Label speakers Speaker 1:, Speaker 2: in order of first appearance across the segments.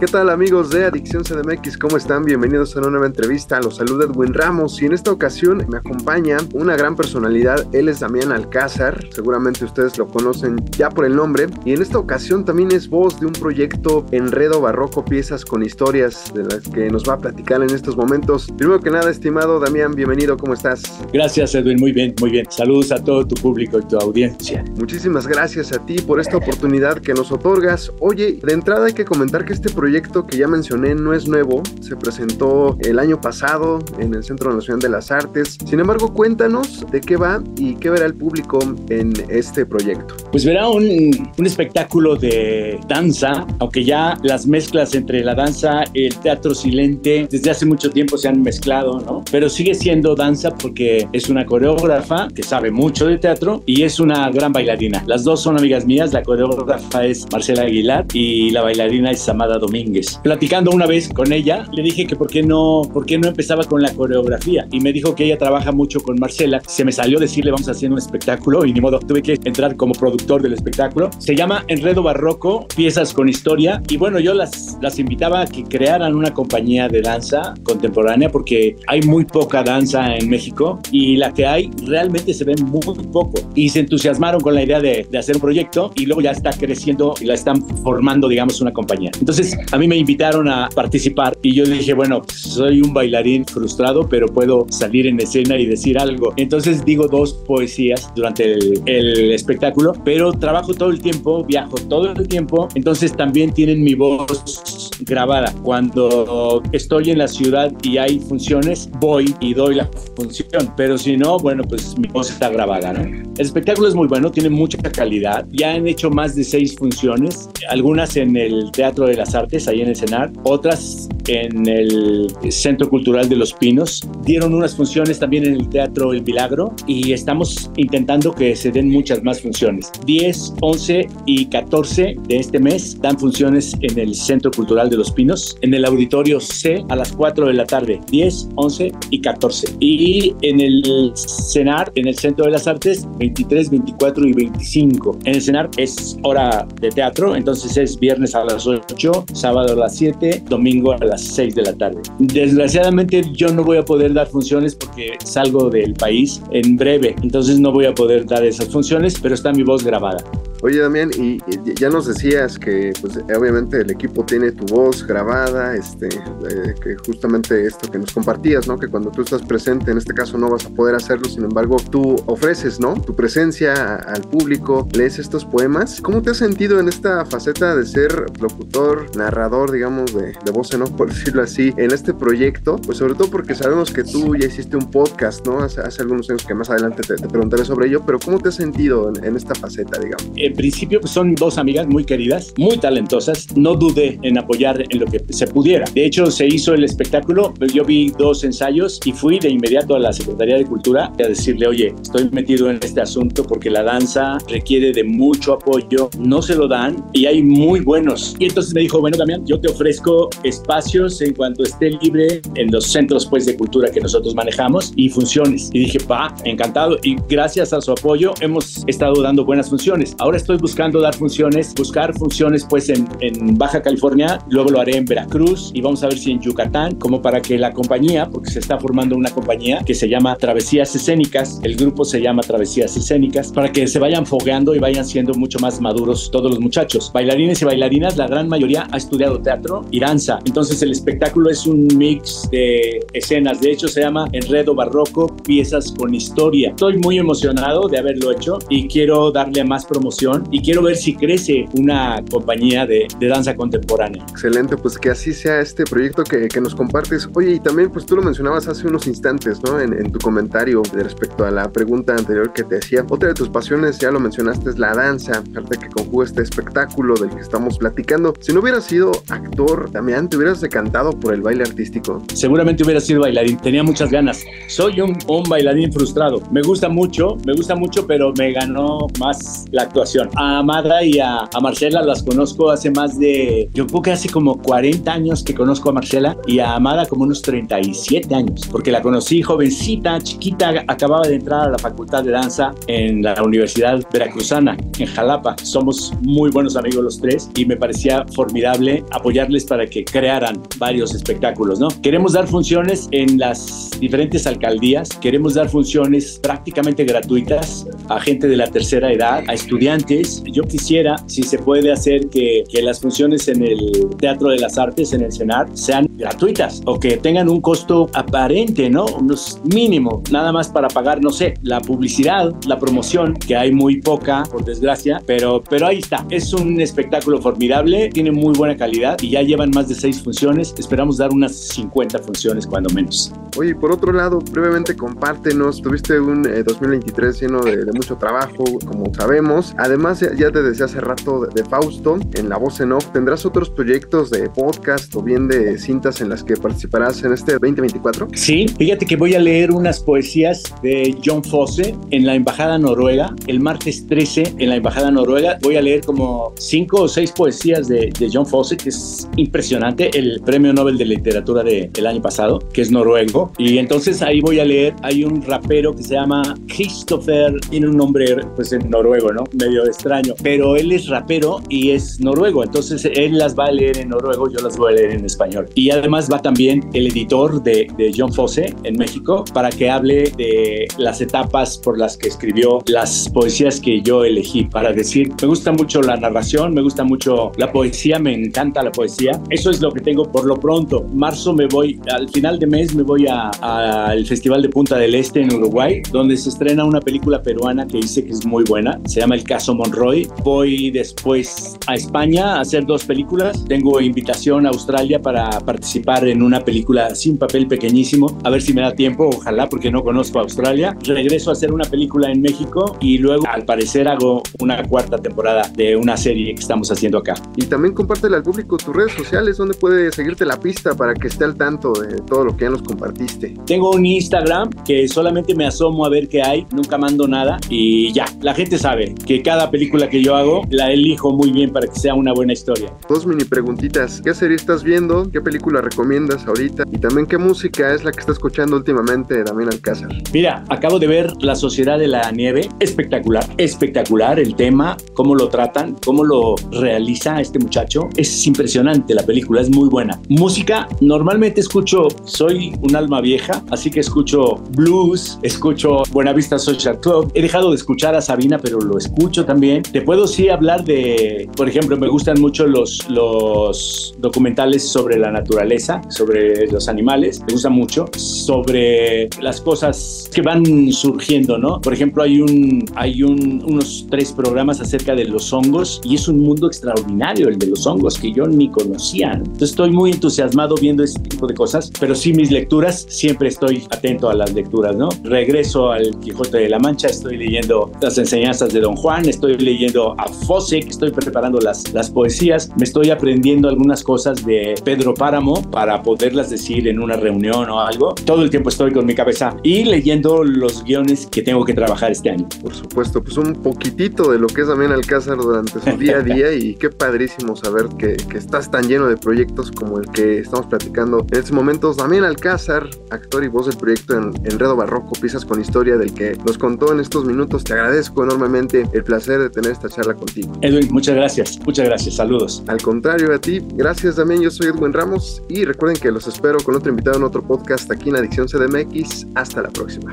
Speaker 1: ¿Qué tal amigos de Adicción CDMX? ¿Cómo están? Bienvenidos a una nueva entrevista. Los saluda Edwin Ramos y en esta ocasión me acompaña una gran personalidad. Él es Damián Alcázar. Seguramente ustedes lo conocen ya por el nombre. Y en esta ocasión también es voz de un proyecto Enredo Barroco Piezas con Historias de las que nos va a platicar en estos momentos. Primero que nada, estimado Damián, bienvenido. ¿Cómo estás?
Speaker 2: Gracias Edwin, muy bien, muy bien. Saludos a todo tu público y tu audiencia.
Speaker 1: Muchísimas gracias a ti por esta oportunidad que nos otorgas. Oye, de entrada hay que comentar que este proyecto proyecto que ya mencioné no es nuevo, se presentó el año pasado en el Centro Nacional de las Artes. Sin embargo, cuéntanos de qué va y qué verá el público en este proyecto.
Speaker 2: Pues verá un, un espectáculo de danza, aunque ya las mezclas entre la danza y el teatro silente desde hace mucho tiempo se han mezclado, ¿no? Pero sigue siendo danza porque es una coreógrafa que sabe mucho de teatro y es una gran bailarina. Las dos son amigas mías, la coreógrafa es Marcela Aguilar y la bailarina es Amada Domínguez. Platicando una vez con ella, le dije que por qué no, por no empezaba con la coreografía y me dijo que ella trabaja mucho con Marcela. Se me salió decirle vamos a hacer un espectáculo y ni modo, tuve que entrar como productor del espectáculo. Se llama Enredo Barroco, piezas con historia y bueno, yo las, las invitaba a que crearan una compañía de danza contemporánea porque hay muy poca danza en México y la que hay realmente se ve muy poco y se entusiasmaron con la idea de, de hacer un proyecto y luego ya está creciendo y la están formando, digamos, una compañía. Entonces, a mí me invitaron a participar y yo dije, bueno, soy un bailarín frustrado, pero puedo salir en escena y decir algo. Entonces digo dos poesías durante el, espectáculo, pero trabajo todo el tiempo, viajo todo el tiempo, entonces también tienen mi voz grabada. Cuando estoy en la ciudad y hay funciones, voy y doy la función, pero si no, bueno, pues mi voz está grabada, ¿no? El espectáculo es muy bueno, tiene mucha calidad. Ya han hecho más de seis funciones, algunas en el Teatro de las Artes ahí en el CENAR, otras en el Centro Cultural de los Pinos. Dieron unas funciones también en el Teatro El Milagro y estamos intentando que se den muchas más funciones. 10, 11 y 14 de este mes dan funciones en el Centro Cultural de los Pinos, en el Auditorio C a las 4 de la tarde, 10, 11 y 14. Y en el CENAR, en el Centro de las Artes, 23, 24 y 25. En el CENAR es hora de teatro, entonces es viernes a las 8, sábado a las 7, domingo a las 6 de la tarde. Desgraciadamente yo no voy a poder dar funciones porque salgo del país en breve, entonces no voy a poder dar esas funciones, pero está mi voz grabada.
Speaker 1: Oye Damián, y, ya nos decías que pues obviamente el equipo tiene tu voz grabada, este, eh, que justamente esto que nos compartías, ¿no? Que cuando tú estás presente, en este caso no vas a poder hacerlo, sin embargo tú ofreces, ¿no? Tu presencia al público, lees estos poemas. ¿Cómo te has sentido en esta faceta de ser locutor, narrador, digamos, de, de voz en off, por decirlo así, en este proyecto? Pues sobre todo porque sabemos que tú ya hiciste un podcast, ¿no? Hace, hace algunos años que más adelante te, preguntaré sobre ello, pero ¿cómo te has sentido en, esta faceta, digamos?
Speaker 2: Eh, en principio pues son dos amigas muy queridas, muy talentosas. No dudé en apoyar en lo que se pudiera. De hecho, se hizo el espectáculo, yo vi dos ensayos y fui de inmediato a la Secretaría de Cultura a decirle, oye, estoy metido en este asunto porque la danza requiere de mucho apoyo, no se lo dan y hay muy buenos. Y entonces me dijo, bueno, Damián, yo te ofrezco espacios en cuanto esté libre en los centros pues de cultura que nosotros manejamos y funciones. Y dije, va, encantado. Y gracias a su apoyo hemos estado dando buenas funciones. Ahora estoy buscando dar funciones, buscar funciones pues en, en, Baja California, luego lo haré en Veracruz y vamos a ver si en Yucatán, como para que la compañía, porque se está formando una compañía que se llama Travesías Escénicas, el grupo se llama Travesías Escénicas, para que se vayan fogueando y vayan siendo mucho más maduros todos los muchachos. Bailarines y bailarinas, la gran mayoría ha estudiado teatro y danza, entonces el espectáculo es un mix de escenas, de hecho se llama Enredo Barroco, piezas con historia. Estoy muy emocionado de haberlo hecho y quiero darle más promoción y quiero ver si crece una compañía de, de danza contemporánea.
Speaker 1: Excelente, pues que así sea este proyecto que, que, nos compartes. Oye, y también pues tú lo mencionabas hace unos instantes, ¿no? En, en tu comentario respecto a la pregunta anterior que te hacía. Otra de tus pasiones, ya lo mencionaste, es la danza, aparte que conjuga este espectáculo del que estamos platicando. Si no hubieras sido actor, también te hubieras decantado por el baile artístico.
Speaker 2: Seguramente hubiera sido bailarín, tenía muchas ganas. Soy un, un bailarín frustrado. Me gusta mucho, me gusta mucho, pero me ganó más la actuación. A Amada y a, a Marcela las conozco hace más de, yo creo que hace como 40 años que conozco a Marcela y a Amada como unos 37 años, porque la conocí jovencita, chiquita, acababa de entrar a la Facultad de Danza en la Universidad Veracruzana, en Jalapa. Somos muy buenos amigos los tres y me parecía formidable apoyarles para que crearan varios espectáculos, ¿no? Queremos dar funciones en las diferentes alcaldías, queremos dar funciones prácticamente gratuitas a gente de la tercera edad, a estudiantes. Yo quisiera, si se puede hacer que, las funciones en el Teatro de las Artes, en el CENAR, sean gratuitas o que tengan un costo aparente, ¿no? Unos mínimo, nada más para pagar, no sé, la publicidad, la promoción, que hay muy poca, por desgracia, pero, pero ahí está. Es un espectáculo formidable, tiene muy buena calidad y ya llevan más de seis funciones. Esperamos dar unas 50 funciones cuando menos.
Speaker 1: Oye, por otro lado, brevemente compártenos, tuviste un eh, 2023 lleno de, de, mucho trabajo, como sabemos. Además, ya, ya te decía hace rato de, de, Fausto, en la voz en off, ¿tendrás otros proyectos de podcast o bien de cintas en las que participarás en este 2024?
Speaker 2: Sí, fíjate que voy a leer unas poesías de John Fosse en la Embajada Noruega. El martes 13 en la Embajada Noruega voy a leer como cinco o seis poesías de, de John Fosse, que es impresionante, el premio Nobel de Literatura de, del año pasado, que es noruego. Y entonces ahí voy a leer, hay un rapero que se llama Christopher, tiene un nombre pues en noruego, ¿no? Medio extraño, pero él es rapero y es noruego, entonces él las va a leer en noruego, yo las voy a leer en español. Y además va también el editor de, de John Fosse en México para que hable de las etapas por las que escribió las poesías que yo elegí, para decir, me gusta mucho la narración, me gusta mucho la poesía, me encanta la poesía. Eso es lo que tengo por lo pronto. Marzo me voy, al final de mes me voy al Festival de Punta del Este en Uruguay, donde se estrena una película peruana que dice que es muy buena, se llama El Caso Monroy. Voy después a España a hacer dos películas. Tengo invitación a Australia para participar en una película sin papel pequeñísimo, a ver si me da tiempo, ojalá, porque no conozco Australia. Regreso a hacer una película en México y luego, al parecer, hago una cuarta temporada de una serie que estamos haciendo acá.
Speaker 1: Y también compártele al público tus redes sociales, donde puede seguirte la pista para que esté al tanto de todo lo que ya nos compartiste.
Speaker 2: Tengo un Instagram que solamente me asomo a ver qué hay, nunca mando nada y ya, la gente sabe que cada película que yo hago la elijo muy bien para que sea una buena historia.
Speaker 1: Dos mini preguntitas, ¿qué serie estás viendo? ¿Qué película recomiendas ahorita? Y también qué música es la que está escuchando últimamente Damián Alcázar.
Speaker 2: Mira, acabo de ver La Sociedad de la Nieve, espectacular, espectacular el tema, cómo lo tratan, cómo lo realiza este muchacho, es impresionante la película, es muy buena. Música, normalmente escucho, soy un alma vieja, así que escucho blues, escucho Buenavista Social Club, he dejado de escuchar a Sabina, pero lo escucho también. Te puedo sí hablar de, por ejemplo, me gustan mucho los, los documentales sobre la naturaleza, sobre los animales, me gustan mucho, sobre las cosas que van surgiendo, ¿no? Por ejemplo, hay, un, hay un, unos tres programas acerca de los hongos y es un mundo extraordinario el de los hongos que yo ni conocía. Entonces estoy muy entusiasmado viendo este tipo de cosas, pero sí mis lecturas, siempre estoy atento a las lecturas, ¿no? Regreso al Quijote de la Mancha, estoy leyendo las enseñanzas de Don Juan, estoy leyendo a Fosse, estoy preparando las, las poesías, me estoy aprendiendo algunas cosas de Pedro Páramo para poderlas decir en una reunión o algo. Todo el tiempo estoy con mi cabeza y leyendo los guiones que tengo que trabajar este año.
Speaker 1: Por supuesto, pues un poquitito de lo que es también Alcázar durante su día a día y qué padrísimo saber que, que, estás tan lleno de proyectos como el que estamos platicando en estos momentos. También Alcázar, actor y voz del proyecto en Enredo Barroco, Piezas con Historia, del que nos contó en estos minutos. Te agradezco enormemente el placer de tener esta charla contigo.
Speaker 2: Edwin, muchas gracias, muchas gracias, saludos.
Speaker 1: Al contrario a ti, gracias también, yo soy Edwin Ramos y recuerden que los espero con otro invitado en otro podcast aquí en Adicción CDMX. Hasta la próxima.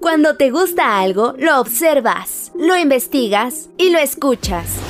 Speaker 3: Cuando te gusta algo, lo observas, lo investigas y lo escuchas.